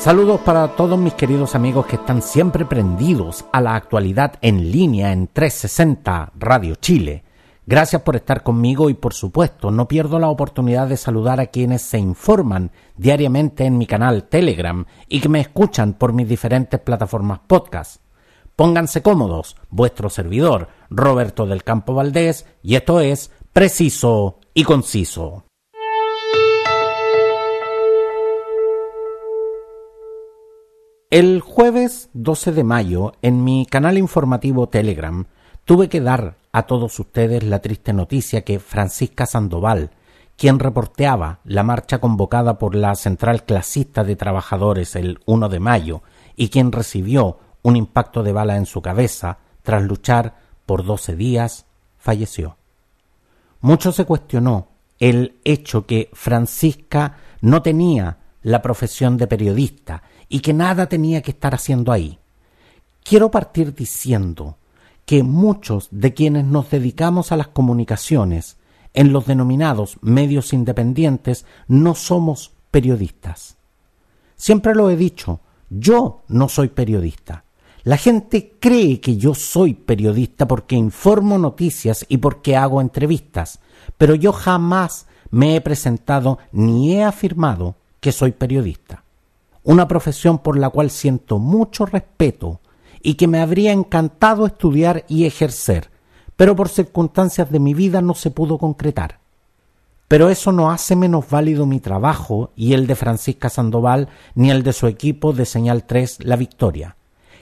Saludos para todos mis queridos amigos que están siempre prendidos a la actualidad en línea en 360 Radio Chile. Gracias por estar conmigo y por supuesto no pierdo la oportunidad de saludar a quienes se informan diariamente en mi canal Telegram y que me escuchan por mis diferentes plataformas podcast. Pónganse cómodos, vuestro servidor Roberto del Campo Valdés y esto es Preciso y Conciso. El jueves 12 de mayo, en mi canal informativo Telegram, tuve que dar a todos ustedes la triste noticia que Francisca Sandoval, quien reporteaba la marcha convocada por la Central Clasista de Trabajadores el 1 de mayo y quien recibió un impacto de bala en su cabeza tras luchar por 12 días, falleció. Mucho se cuestionó el hecho que Francisca no tenía la profesión de periodista y que nada tenía que estar haciendo ahí. Quiero partir diciendo que muchos de quienes nos dedicamos a las comunicaciones en los denominados medios independientes no somos periodistas. Siempre lo he dicho, yo no soy periodista. La gente cree que yo soy periodista porque informo noticias y porque hago entrevistas, pero yo jamás me he presentado ni he afirmado que soy periodista una profesión por la cual siento mucho respeto y que me habría encantado estudiar y ejercer, pero por circunstancias de mi vida no se pudo concretar. Pero eso no hace menos válido mi trabajo y el de Francisca Sandoval ni el de su equipo de Señal 3 La Victoria.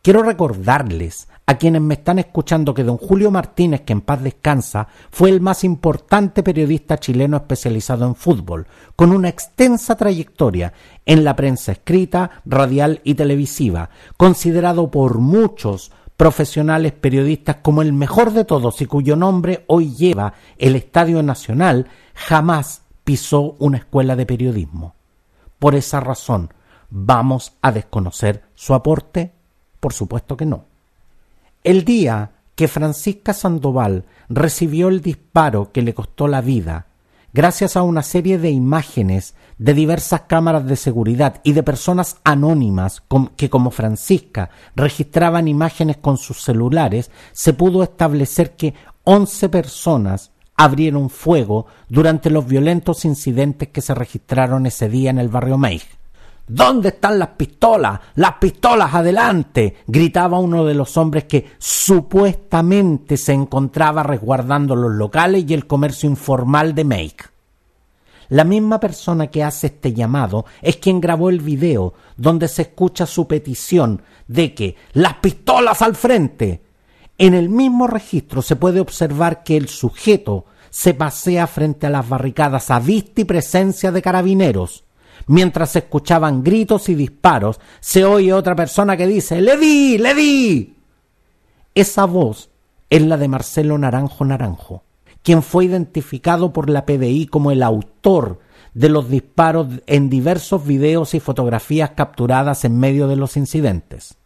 Quiero recordarles a quienes me están escuchando que don Julio Martínez, que en paz descansa, fue el más importante periodista chileno especializado en fútbol, con una extensa trayectoria en la prensa escrita, radial y televisiva, considerado por muchos profesionales periodistas como el mejor de todos y cuyo nombre hoy lleva el Estadio Nacional, jamás pisó una escuela de periodismo. Por esa razón, ¿vamos a desconocer su aporte? Por supuesto que no. El día que Francisca Sandoval recibió el disparo que le costó la vida, gracias a una serie de imágenes de diversas cámaras de seguridad y de personas anónimas que como Francisca registraban imágenes con sus celulares, se pudo establecer que once personas abrieron fuego durante los violentos incidentes que se registraron ese día en el barrio Meij. ¿Dónde están las pistolas? Las pistolas adelante. gritaba uno de los hombres que supuestamente se encontraba resguardando los locales y el comercio informal de Make. La misma persona que hace este llamado es quien grabó el video donde se escucha su petición de que las pistolas al frente. En el mismo registro se puede observar que el sujeto se pasea frente a las barricadas a vista y presencia de carabineros. Mientras se escuchaban gritos y disparos, se oye otra persona que dice ¡Le di! ¡Le di! Esa voz es la de Marcelo Naranjo Naranjo, quien fue identificado por la PDI como el autor de los disparos en diversos videos y fotografías capturadas en medio de los incidentes.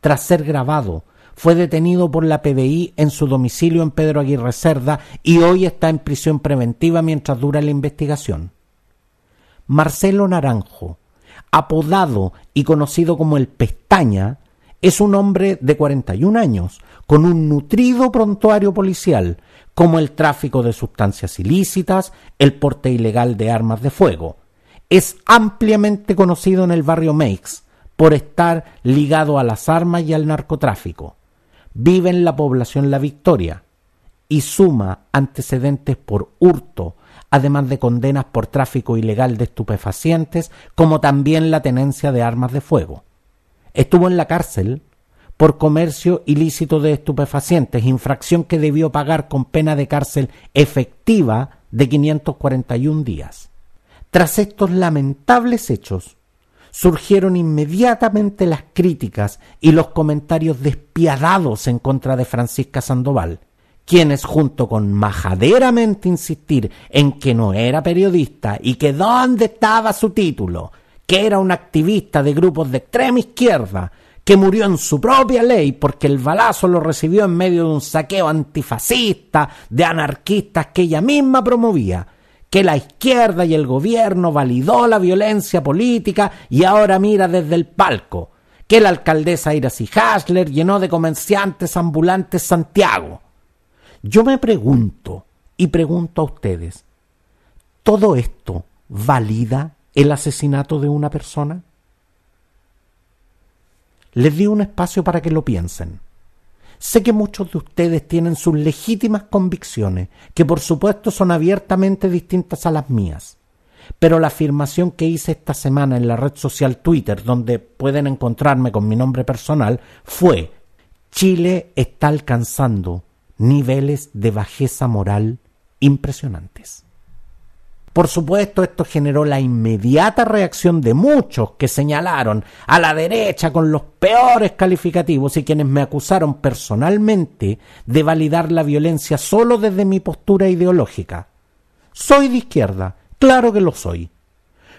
Tras ser grabado, fue detenido por la PDI en su domicilio en Pedro Aguirre Cerda y hoy está en prisión preventiva mientras dura la investigación. Marcelo Naranjo, apodado y conocido como el Pestaña, es un hombre de 41 años, con un nutrido prontuario policial, como el tráfico de sustancias ilícitas, el porte ilegal de armas de fuego. Es ampliamente conocido en el barrio Meix por estar ligado a las armas y al narcotráfico. Vive en la población La Victoria y suma antecedentes por hurto, además de condenas por tráfico ilegal de estupefacientes, como también la tenencia de armas de fuego. Estuvo en la cárcel por comercio ilícito de estupefacientes, infracción que debió pagar con pena de cárcel efectiva de 541 días. Tras estos lamentables hechos, surgieron inmediatamente las críticas y los comentarios despiadados en contra de Francisca Sandoval, quienes junto con majaderamente insistir en que no era periodista y que dónde estaba su título, que era un activista de grupos de extrema izquierda, que murió en su propia ley porque el balazo lo recibió en medio de un saqueo antifascista de anarquistas que ella misma promovía, que la izquierda y el gobierno validó la violencia política y ahora mira desde el palco, que la alcaldesa Iracy Hasler llenó de comerciantes ambulantes Santiago. Yo me pregunto, y pregunto a ustedes, ¿todo esto valida el asesinato de una persona? Les di un espacio para que lo piensen. Sé que muchos de ustedes tienen sus legítimas convicciones, que por supuesto son abiertamente distintas a las mías. Pero la afirmación que hice esta semana en la red social Twitter, donde pueden encontrarme con mi nombre personal, fue Chile está alcanzando niveles de bajeza moral impresionantes. Por supuesto, esto generó la inmediata reacción de muchos que señalaron a la derecha con los peores calificativos y quienes me acusaron personalmente de validar la violencia solo desde mi postura ideológica. Soy de izquierda, claro que lo soy.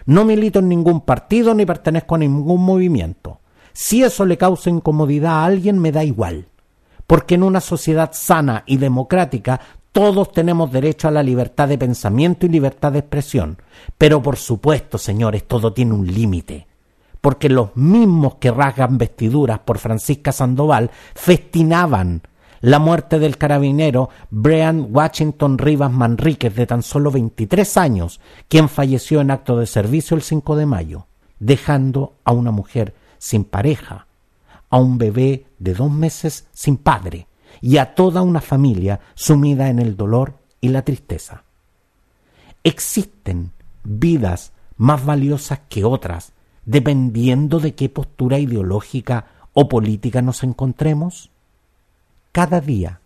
No milito en ningún partido ni pertenezco a ningún movimiento. Si eso le causa incomodidad a alguien, me da igual. Porque en una sociedad sana y democrática todos tenemos derecho a la libertad de pensamiento y libertad de expresión. Pero por supuesto, señores, todo tiene un límite. Porque los mismos que rasgan vestiduras por Francisca Sandoval festinaban la muerte del carabinero Brian Washington Rivas Manríquez de tan solo 23 años, quien falleció en acto de servicio el 5 de mayo, dejando a una mujer sin pareja, a un bebé de dos meses sin padre, y a toda una familia sumida en el dolor y la tristeza. Existen vidas más valiosas que otras, dependiendo de qué postura ideológica o política nos encontremos. Cada día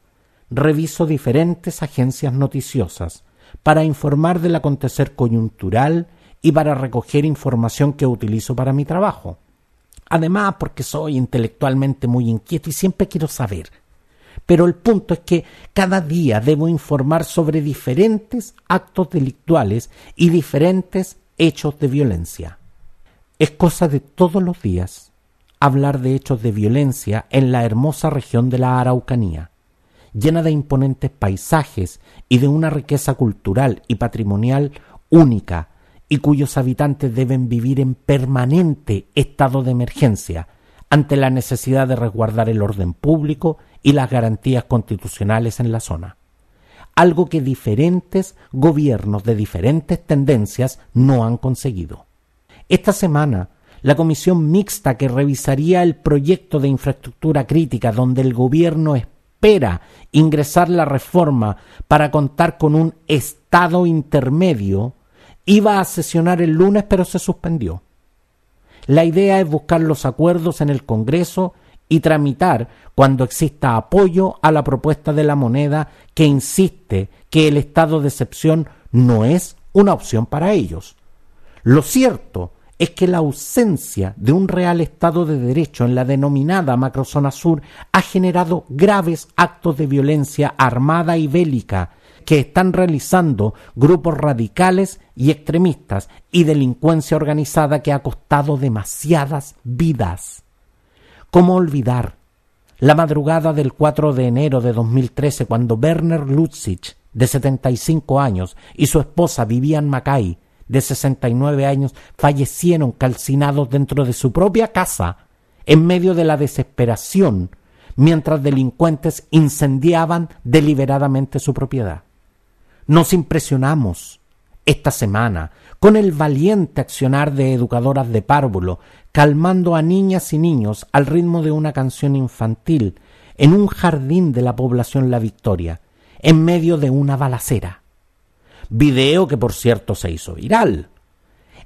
reviso diferentes agencias noticiosas para informar del acontecer coyuntural y para recoger información que utilizo para mi trabajo. Además, porque soy intelectualmente muy inquieto y siempre quiero saber pero el punto es que cada día debo informar sobre diferentes actos delictuales y diferentes hechos de violencia. Es cosa de todos los días hablar de hechos de violencia en la hermosa región de la Araucanía, llena de imponentes paisajes y de una riqueza cultural y patrimonial única, y cuyos habitantes deben vivir en permanente estado de emergencia ante la necesidad de resguardar el orden público y las garantías constitucionales en la zona. Algo que diferentes gobiernos de diferentes tendencias no han conseguido. Esta semana, la comisión mixta que revisaría el proyecto de infraestructura crítica donde el gobierno espera ingresar la reforma para contar con un estado intermedio, iba a sesionar el lunes pero se suspendió. La idea es buscar los acuerdos en el Congreso y tramitar cuando exista apoyo a la propuesta de la moneda que insiste que el estado de excepción no es una opción para ellos. Lo cierto es que la ausencia de un real Estado de Derecho en la denominada macrozona sur ha generado graves actos de violencia armada y bélica que están realizando grupos radicales y extremistas y delincuencia organizada que ha costado demasiadas vidas. ¿Cómo olvidar la madrugada del 4 de enero de 2013 cuando Werner Lutzig, de 75 años, y su esposa Vivian Mackay, de 69 años, fallecieron calcinados dentro de su propia casa en medio de la desesperación mientras delincuentes incendiaban deliberadamente su propiedad. Nos impresionamos esta semana con el valiente accionar de educadoras de párvulo, calmando a niñas y niños al ritmo de una canción infantil en un jardín de la población La Victoria, en medio de una balacera. Video que por cierto se hizo viral.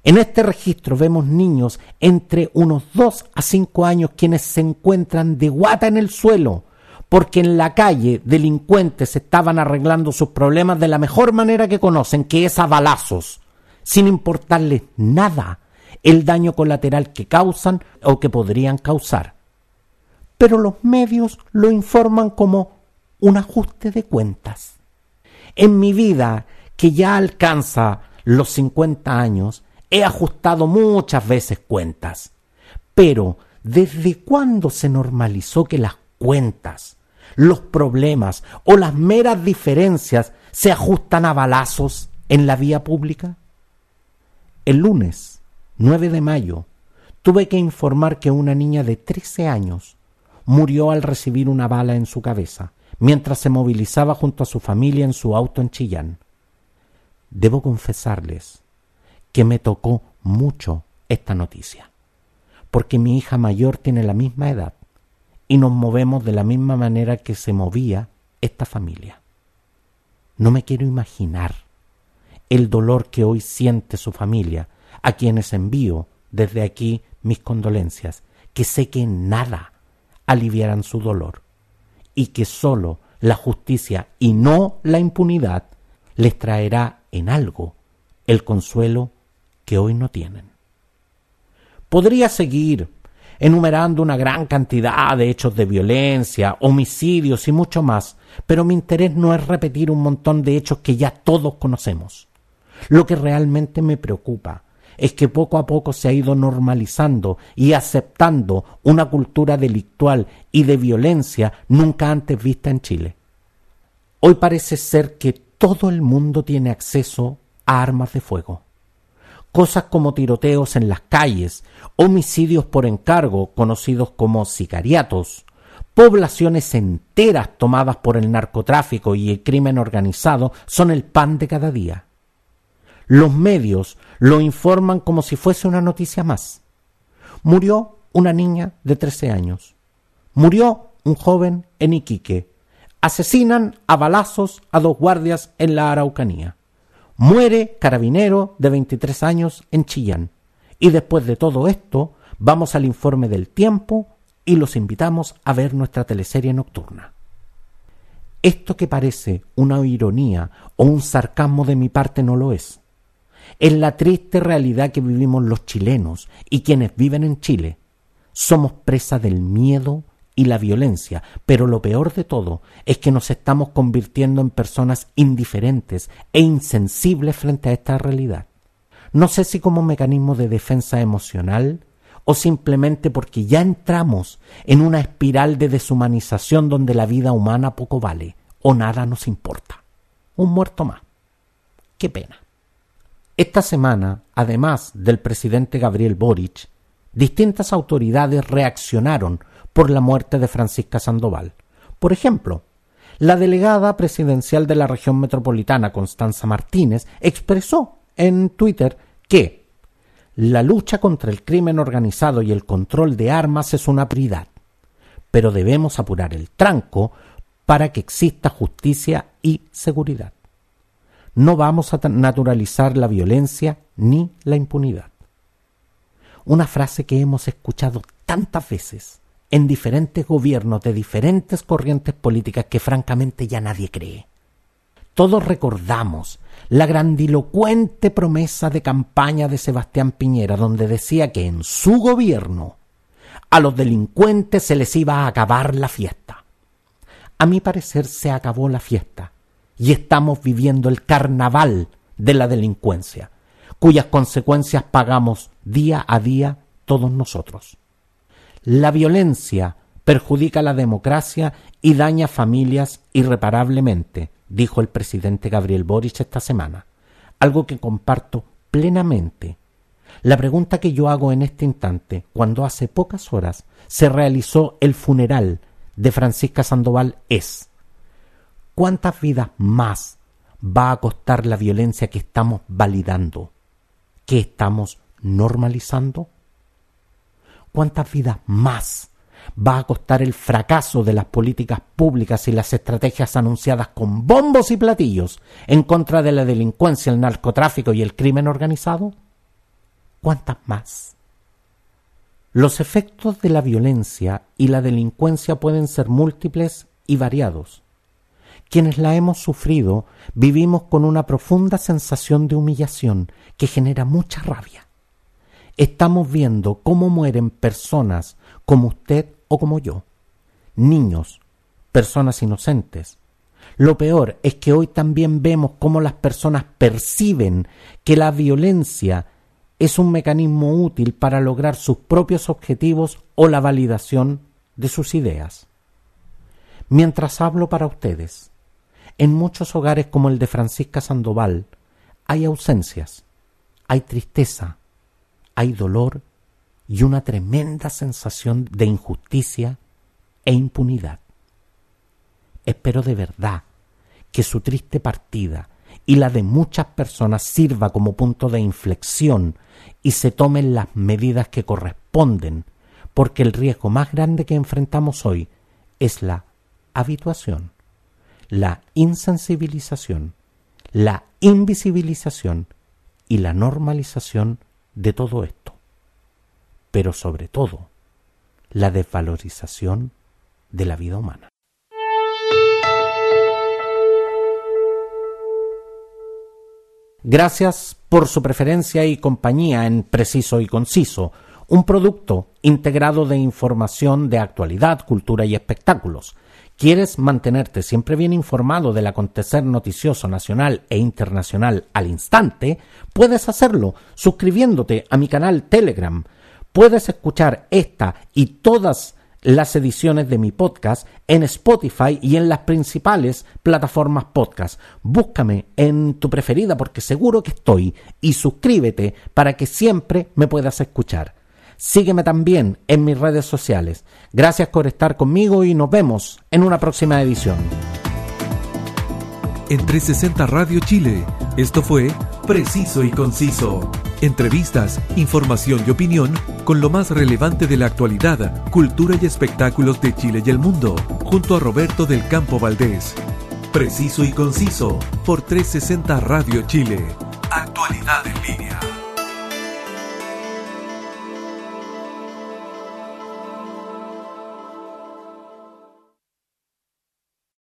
En este registro vemos niños entre unos dos a cinco años quienes se encuentran de guata en el suelo, porque en la calle delincuentes estaban arreglando sus problemas de la mejor manera que conocen, que es a balazos sin importarles nada el daño colateral que causan o que podrían causar. Pero los medios lo informan como un ajuste de cuentas. En mi vida, que ya alcanza los 50 años, he ajustado muchas veces cuentas. Pero, ¿desde cuándo se normalizó que las cuentas, los problemas o las meras diferencias se ajustan a balazos en la vía pública? El lunes 9 de mayo tuve que informar que una niña de 13 años murió al recibir una bala en su cabeza mientras se movilizaba junto a su familia en su auto en Chillán. Debo confesarles que me tocó mucho esta noticia, porque mi hija mayor tiene la misma edad y nos movemos de la misma manera que se movía esta familia. No me quiero imaginar el dolor que hoy siente su familia, a quienes envío desde aquí mis condolencias, que sé que nada aliviarán su dolor y que sólo la justicia y no la impunidad les traerá en algo el consuelo que hoy no tienen. Podría seguir enumerando una gran cantidad de hechos de violencia, homicidios y mucho más, pero mi interés no es repetir un montón de hechos que ya todos conocemos. Lo que realmente me preocupa es que poco a poco se ha ido normalizando y aceptando una cultura delictual y de violencia nunca antes vista en Chile. Hoy parece ser que todo el mundo tiene acceso a armas de fuego. Cosas como tiroteos en las calles, homicidios por encargo, conocidos como sicariatos, poblaciones enteras tomadas por el narcotráfico y el crimen organizado son el pan de cada día. Los medios lo informan como si fuese una noticia más. Murió una niña de 13 años. Murió un joven en Iquique. Asesinan a balazos a dos guardias en la Araucanía. Muere carabinero de 23 años en Chillán. Y después de todo esto, vamos al informe del tiempo y los invitamos a ver nuestra teleserie nocturna. Esto que parece una ironía o un sarcasmo de mi parte no lo es es la triste realidad que vivimos los chilenos y quienes viven en Chile. Somos presa del miedo y la violencia, pero lo peor de todo es que nos estamos convirtiendo en personas indiferentes e insensibles frente a esta realidad. No sé si como mecanismo de defensa emocional o simplemente porque ya entramos en una espiral de deshumanización donde la vida humana poco vale o nada nos importa. Un muerto más. Qué pena. Esta semana, además del presidente Gabriel Boric, distintas autoridades reaccionaron por la muerte de Francisca Sandoval. Por ejemplo, la delegada presidencial de la región metropolitana, Constanza Martínez, expresó en Twitter que la lucha contra el crimen organizado y el control de armas es una prioridad, pero debemos apurar el tranco para que exista justicia y seguridad. No vamos a naturalizar la violencia ni la impunidad. Una frase que hemos escuchado tantas veces en diferentes gobiernos de diferentes corrientes políticas que francamente ya nadie cree. Todos recordamos la grandilocuente promesa de campaña de Sebastián Piñera, donde decía que en su gobierno a los delincuentes se les iba a acabar la fiesta. A mi parecer se acabó la fiesta y estamos viviendo el carnaval de la delincuencia, cuyas consecuencias pagamos día a día todos nosotros. La violencia perjudica la democracia y daña familias irreparablemente, dijo el presidente Gabriel Boric esta semana, algo que comparto plenamente. La pregunta que yo hago en este instante, cuando hace pocas horas se realizó el funeral de Francisca Sandoval, es ¿Cuántas vidas más va a costar la violencia que estamos validando, que estamos normalizando? ¿Cuántas vidas más va a costar el fracaso de las políticas públicas y las estrategias anunciadas con bombos y platillos en contra de la delincuencia, el narcotráfico y el crimen organizado? ¿Cuántas más? Los efectos de la violencia y la delincuencia pueden ser múltiples y variados quienes la hemos sufrido vivimos con una profunda sensación de humillación que genera mucha rabia. Estamos viendo cómo mueren personas como usted o como yo, niños, personas inocentes. Lo peor es que hoy también vemos cómo las personas perciben que la violencia es un mecanismo útil para lograr sus propios objetivos o la validación de sus ideas. Mientras hablo para ustedes, en muchos hogares como el de Francisca Sandoval hay ausencias, hay tristeza, hay dolor y una tremenda sensación de injusticia e impunidad. Espero de verdad que su triste partida y la de muchas personas sirva como punto de inflexión y se tomen las medidas que corresponden, porque el riesgo más grande que enfrentamos hoy es la habituación, la insensibilización, la invisibilización y la normalización de todo esto, pero sobre todo la desvalorización de la vida humana. Gracias por su preferencia y compañía en Preciso y Conciso, un producto integrado de información de actualidad, cultura y espectáculos. ¿Quieres mantenerte siempre bien informado del acontecer noticioso nacional e internacional al instante? Puedes hacerlo suscribiéndote a mi canal Telegram. Puedes escuchar esta y todas las ediciones de mi podcast en Spotify y en las principales plataformas podcast. Búscame en tu preferida porque seguro que estoy y suscríbete para que siempre me puedas escuchar. Sígueme también en mis redes sociales. Gracias por estar conmigo y nos vemos en una próxima edición. En 360 Radio Chile, esto fue Preciso y Conciso. Entrevistas, información y opinión con lo más relevante de la actualidad, cultura y espectáculos de Chile y el mundo, junto a Roberto del Campo Valdés. Preciso y Conciso por 360 Radio Chile. Actualidad en línea.